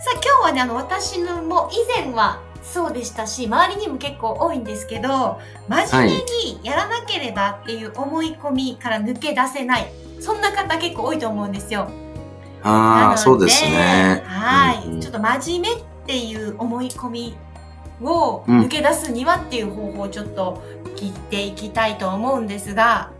さあ今日はねあの私のも以前はそうでしたし周りにも結構多いんですけど真面目にやらなければっていう思い込みから抜け出せないそんな方結構多いと思うんですよ。なああ、そうですね。はい、うんうんちょっと真面目っていう思い込みをうん抜け出すにはっていう方法をちょっと聞いていきたいと思うんですが。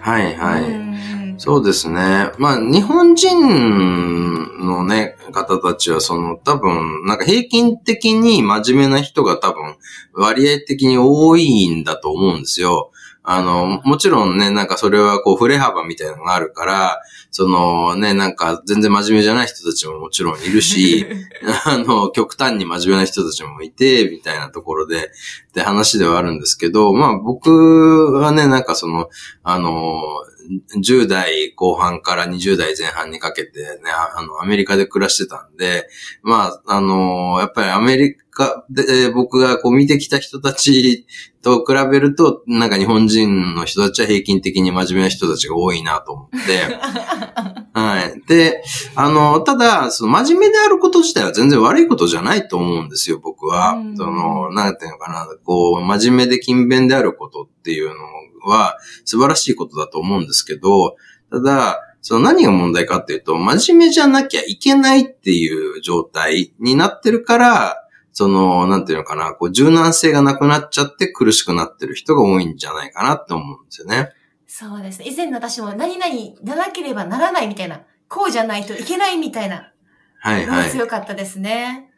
はいはい。うんそうですね。まあ、日本人のね、方たちは、その、多分、なんか平均的に真面目な人が多分、割合的に多いんだと思うんですよ。あの、もちろんね、なんかそれはこう、振れ幅みたいなのがあるから、そのね、なんか全然真面目じゃない人たちももちろんいるし、あの、極端に真面目な人たちもいて、みたいなところで、って話ではあるんですけど、まあ僕はね、なんかその、あの、10代後半から20代前半にかけてね、あの、アメリカで暮らしてたんで、まあ、あの、やっぱりアメリカで僕がこう見てきた人たちと比べると、なんか日本人の人たちは平均的に真面目な人たちが多いなと思って、はい。で、あの、ただ、その真面目であること自体は全然悪いことじゃないと思うんですよ、僕は。うんその、なんていうのかな、こう、真面目で勤勉であることっていうのは素晴らしいことだと思うんですけど、ただ、その何が問題かっていうと、真面目じゃなきゃいけないっていう状態になってるから、その、なんていうのかな、こう、柔軟性がなくなっちゃって苦しくなってる人が多いんじゃないかなって思うんですよね。そうですね。以前の私も何々ならなければならないみたいな、こうじゃないといけないみたいな、はいはい。強かったですね。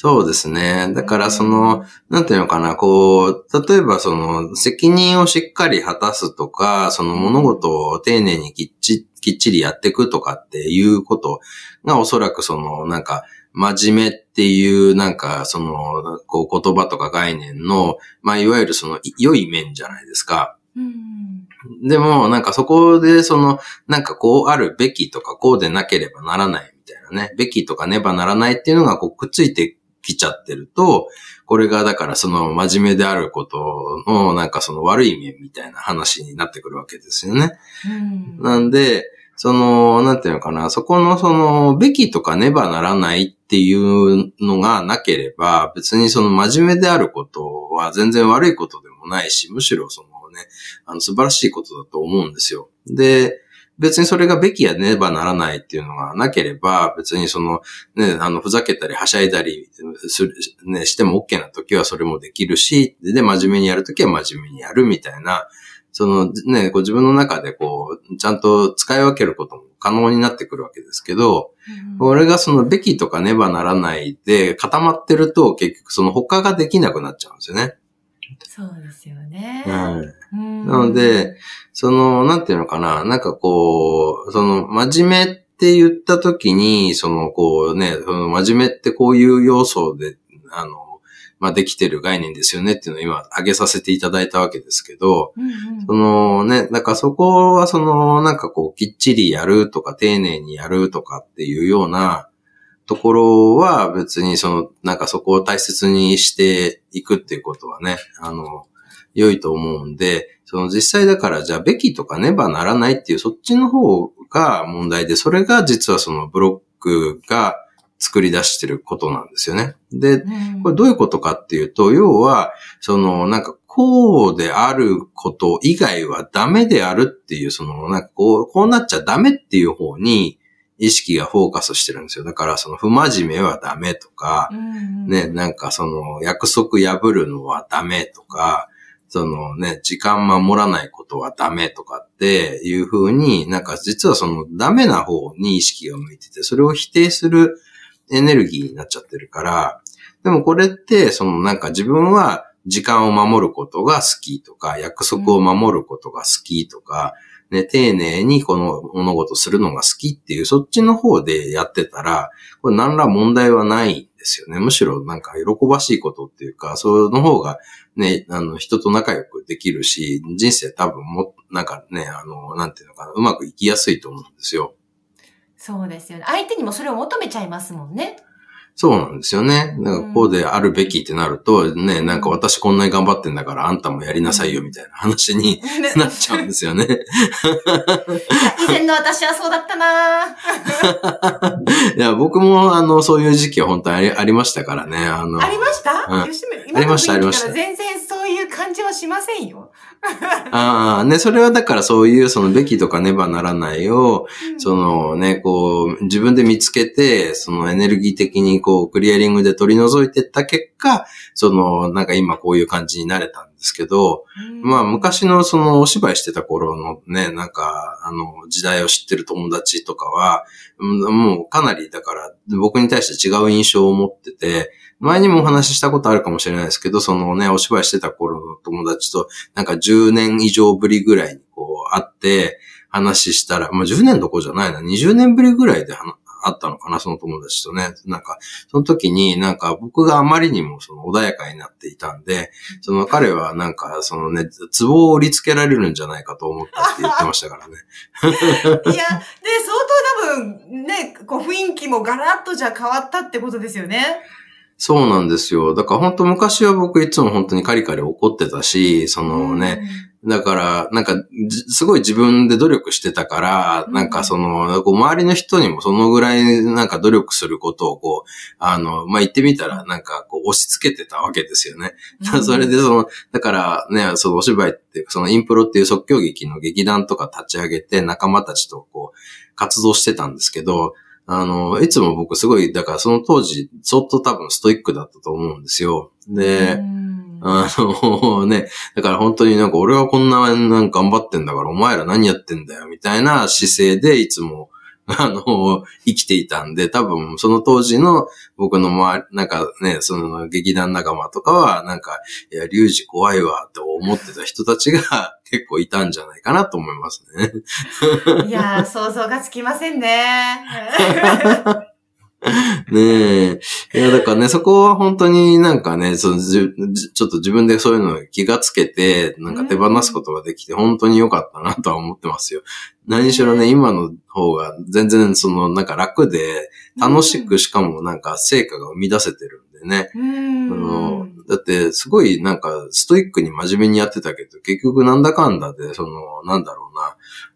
そうですね。だからその、なんていうのかな、こう、例えばその、責任をしっかり果たすとか、その物事を丁寧にきっちきっちりやっていくとかっていうことがおそらくその、なんか、真面目っていう、なんか、その、こう、言葉とか概念の、まあ、いわゆるその、い良い面じゃないですか。うん。でも、なんかそこで、その、なんかこうあるべきとか、こうでなければならないみたいなね、べきとかねばならないっていうのがこうくっついてきちゃってると、これがだからその真面目であることの、なんかその悪い面みたいな話になってくるわけですよね。うん。なんで、その、なんていうのかな、そこのその、べきとかねばならないっていうのがなければ、別にその真面目であることは全然悪いことでもないし、むしろそのね、あの素晴らしいことだと思うんですよ。で、別にそれがべきやねばならないっていうのがなければ、別にその、ね、あの、ふざけたりはしゃいだりする、ね、しても OK な時はそれもできるし、で、で真面目にやる時は真面目にやるみたいな、そのね、こう自分の中でこう、ちゃんと使い分けることも可能になってくるわけですけど、これがそのべきとかねばならないで固まってると結局その他ができなくなっちゃうんですよね。そうですよね。はい。うんなので、その、なんていうのかな、なんかこう、その、真面目って言った時に、その、こうね、その真面目ってこういう要素で、あの、まあ、できてる概念ですよねっていうのを今挙げさせていただいたわけですけど、うんうんそのね、だからそこはその、なんかこう、きっちりやるとか、丁寧にやるとかっていうようなところは別にその、なんかそこを大切にしていくっていうことはね、あの、良いと思うんで、その実際だからじゃあべきとかねばならないっていうそっちの方が問題で、それが実はそのブロックが作り出してることなんですよね。で、うんこれどういうことかっていうと、要は、その、なんか、こうであること以外はダメであるっていう、その、なんかこう、こうなっちゃダメっていう方に意識がフォーカスしてるんですよ。だから、その、不真面目はダメとかう、んね、なんかその、約束破るのはダメとか、そのね、時間守らないことはダメとかっていう風に、なんか実はそのダメな方に意識が向いてて、それを否定するエネルギーになっちゃってるから、でもこれって、そのなんか自分は時間を守ることが好きとか、約束を守ることが好きとか、ね、丁寧にこの物事するのが好きっていう、そっちの方でやってたら、これ何ら問題はないんですよね。むしろなんか喜ばしいことっていうか、その方がね、あの、人と仲良くできるし、人生多分も、なんかね、あの、なんていうのかな、うまくいきやすいと思うんですよ。そうですよね。相手にもそれを求めちゃいますもんね。そうなんですよね。なんかこうであるべきってなると、ね、なんか私こんなに頑張ってんだからあんたもやりなさいよみたいな話になっちゃうんですよね。以前の私はそうだったな いや、僕もあの、そういう時期は本当にありましたからね。あの、ありました、うんありましたありました全然そういう感じはしませんよ。ああ、ね、それはだからそういうそのべきとかねばならないを、うん。そのね、こう、自分で見つけて、そのエネルギー的にこう、クリアリングで取り除いていった結果、その、なんか今こういう感じになれたんですけど、うん。まあ昔のそのお芝居してた頃のね、なんか、あの、時代を知ってる友達とかは、うんもうかなりだから僕に対して違う印象を持ってて、前にもお話ししたことあるかもしれないですけど、そのね、お芝居してた頃の友達と、なんか10年以上ぶりぐらいにこう会って、話したら、まあ10年どころじゃないな、20年ぶりぐらいであったのかな、その友達とね。なんか、その時になんか僕があまりにもその穏やかになっていたんで、その彼はなんかそのね、ツボを売りつけられるんじゃないかと思ったって言ってましたからね。いや、で、相当多分、ね、こう雰囲気もガラッとじゃ変わったってことですよね。そうなんですよ。だから本当昔は僕いつも本当にカリカリ怒ってたし、そのね、だから、なんか、じすごい自分で努力してたから、うんなんかその、周りの人にもそのぐらいなんか努力することをこう、あの、まあ、言ってみたらなんかこう押し付けてたわけですよね。うん それでその、だからね、そのお芝居って、そのインプロっていう即興劇の劇団とか立ち上げて仲間たちとこう、活動してたんですけど、あの、いつも僕すごい、だからその当時、相当多分ストイックだったと思うんですよ。で、うんあのね、だから本当になんか俺はこんななんか頑張ってんだからお前ら何やってんだよみたいな姿勢でいつも、あの、生きていたんで、多分その当時の僕の周り、なんかね、その劇団仲間とかは、なんか、いや、リュウジ怖いわって思ってた人たちが 結構いたんじゃないかなと思いますね。いやー、想像がつきませんね。ねえ。いや、だからね、そこは本当になんかね、そのじじちょっと自分でそういうのに気がつけて、なんか手放すことができて、本当に良かったなとは思ってますよ。何しろね、今の方が全然その、なんか楽で、楽しくしかもなんか成果が生み出せてるんでね。うあのん。だって、すごいなんか、ストイックに真面目にやってたけど、結局なんだかんだで、その、なんだろ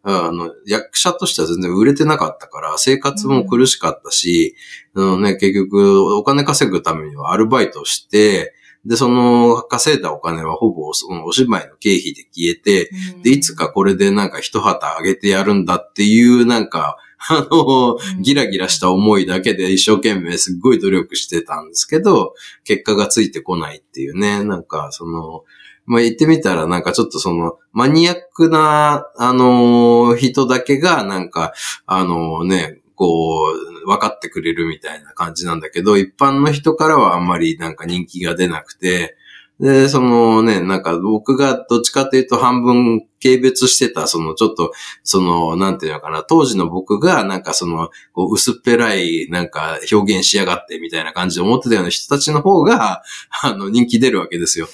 うな、あの、役者としては全然売れてなかったから、生活も苦しかったし、あのね、結局、お金稼ぐためにはアルバイトして、で、その稼いだお金はほぼそのお芝居の経費で消えて、で、いつかこれでなんか一旗あげてやるんだっていうなんか、あの、ギラギラした思いだけで一生懸命すっごい努力してたんですけど、結果がついてこないっていうね、なんかその、まあ、言ってみたらなんかちょっとその、マニアックな、あの人だけがなんか、あのね、こう、分かってくれるみたいな感じなんだけど、一般の人からはあんまりなんか人気が出なくて、で、そのね、なんか僕がどっちかというと半分軽蔑してた、そのちょっと、その、なんていうのかな、当時の僕がなんかその、こう薄っぺらいなんか表現しやがってみたいな感じで思ってたような人たちの方が、あの、人気出るわけですよ。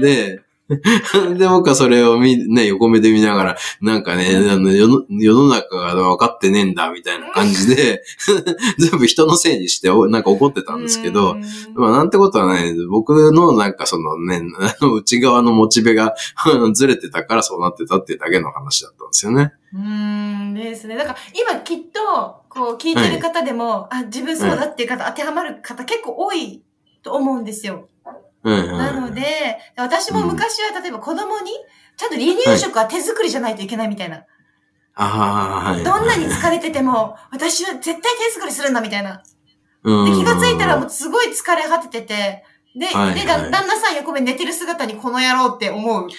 で、で、僕はそれを見、ね、横目で見ながら、なんかね、あの世の世の中が分かってねえんだ、みたいな感じで、全部人のせいにして、おなんか怒ってたんですけど、まあ、なんてことはない。僕のなんかそのね、あの内側のモチベが ずれてたからそうなってたっていうだけの話だったんですよね。うーんですね。だから今きっと、こう聞いてる方でも、あ、自分そうだっていう方、当てはまる方結構多いと思うんですよ。なので、私も昔は例えば子供に、ちゃんと離乳食は手作りじゃないといけないみたいな。ああ、はい。どんなに疲れてても、私は絶対手作りするんだみたいな。うんで、気がついたらもうすごい疲れ果ててて、で、はいで、だはい旦那さん横目寝てる姿にこの野郎って思う。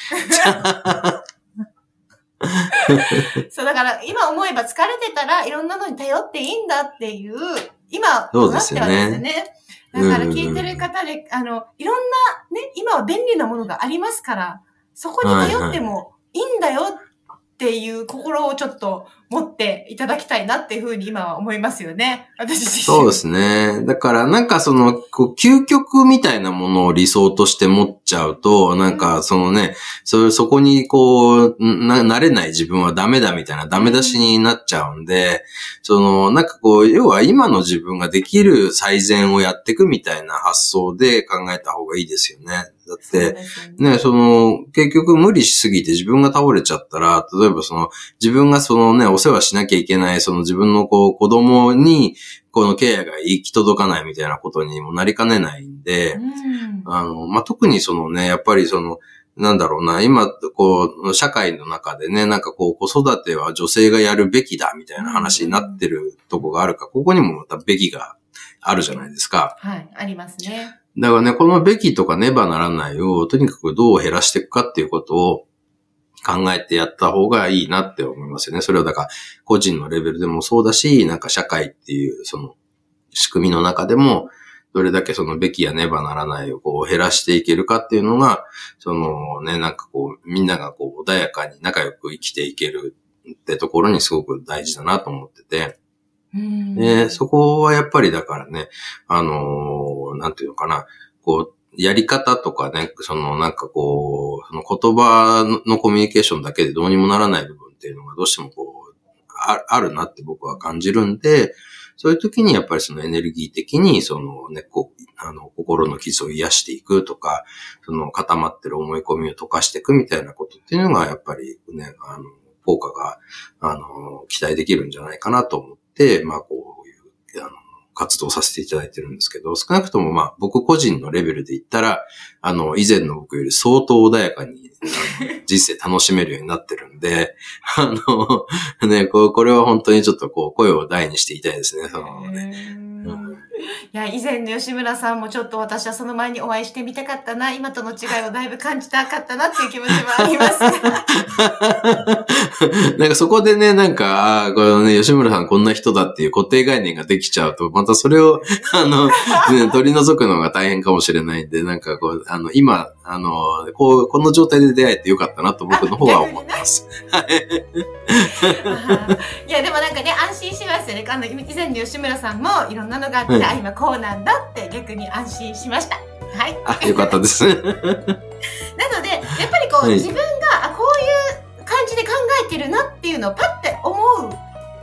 そう、だから今思えば疲れてたらいろんなのに頼っていいんだっていう、今、そうですよねなってはですよね。だから聞いてる方で、あの、いろんなね、今は便利なものがありますから、そこに頼ってもいいんだよっっていう心をちょっと持っていただきたいなっていうふうに今は思いますよね。私自身。そうですね。だからなんかその、こう究極みたいなものを理想として持っちゃうと、なんかそのね、そそこにこう、な、なれない自分はダメだみたいなダメ出しになっちゃうんで、その、なんかこう、要は今の自分ができる最善をやっていくみたいな発想で考えた方がいいですよね。だって、ね、その、結局無理しすぎて自分が倒れちゃったら、例えばその、自分がそのね、お世話しなきゃいけない、その自分のこう、子供に、このケアが行き届かないみたいなことにもなりかねないんで、うんあの、まあ、特にそのね、やっぱりその、なんだろうな、今、こう、社会の中でね、なんかこう、子育ては女性がやるべきだ、みたいな話になってるとこがあるか、ここにもまたべきがあるじゃないですか。はい、ありますね。だからね、このべきとかねばならないを、とにかくどう減らしていくかっていうことを考えてやった方がいいなって思いますよね。それはだから、個人のレベルでもそうだし、なんか社会っていう、その、仕組みの中でも、どれだけそのべきやねばならないをこう減らしていけるかっていうのが、そのね、なんかこう、みんながこう穏やかに仲良く生きていけるってところにすごく大事だなと思ってて、うんで、そこはやっぱりだからね、あのーなんていうのかな、こう、やり方とかね、そのなんかこう、その言葉のコミュニケーションだけでどうにもならない部分っていうのがどうしてもこう、ああるなって僕は感じるんで、そういう時にやっぱりそのエネルギー的に、そのね、こう、あの、心の傷を癒していくとか、その固まってる思い込みを溶かしていくみたいなことっていうのが、やっぱりね、あの、効果が、あの、期待できるんじゃないかなと思って、まあ、こういう、あの、活動させていただいてるんですけど、少なくともまあ、僕個人のレベルで言ったら、あの、以前の僕より相当穏やかに、人生楽しめるようになってるんで、あの、ね、これは本当にちょっとこう、声を大にしていたいですね、そのね。いや、以前の吉村さんもちょっと私はその前にお会いしてみたかったな、今との違いをだいぶ感じたかったなっていう気持ちもありますが。なんかそこでね、なんか、ああ、このね、吉村さんこんな人だっていう固定概念ができちゃうと、またそれを、あの、ね、取り除くのが大変かもしれないんで、なんかこう、あの、今、あの、こう、この状態で出会えてよかったなと僕の方は思います。いや、でもなんかね、安心しますよね。あの、以前の吉村さんもいろんなのがあって、はいあ、今こうなんだって逆に安心しました。はい。あ、よかったです。なので、やっぱりこう、はい自分が、あ、こういう感じで考えてるなっていうのをパッて思う、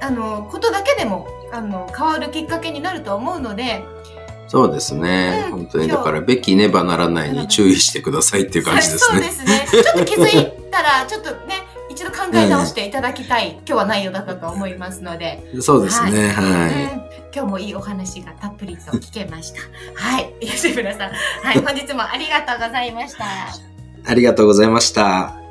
あの、ことだけでも、あの、変わるきっかけになると思うので、そうですね。うん本当に、だから、べきねばならないに注意してくださいっていう感じですそうでね。すね。ちょっと気づいたら、ちょっとね、一度考え直していただきたい、今日は内容だったと思いますので、そうですね。はうん今日もいいお話がたっぷりと聞けました。はい。吉村さん。はい。本日もありがとうございました。い。ありがとうございました。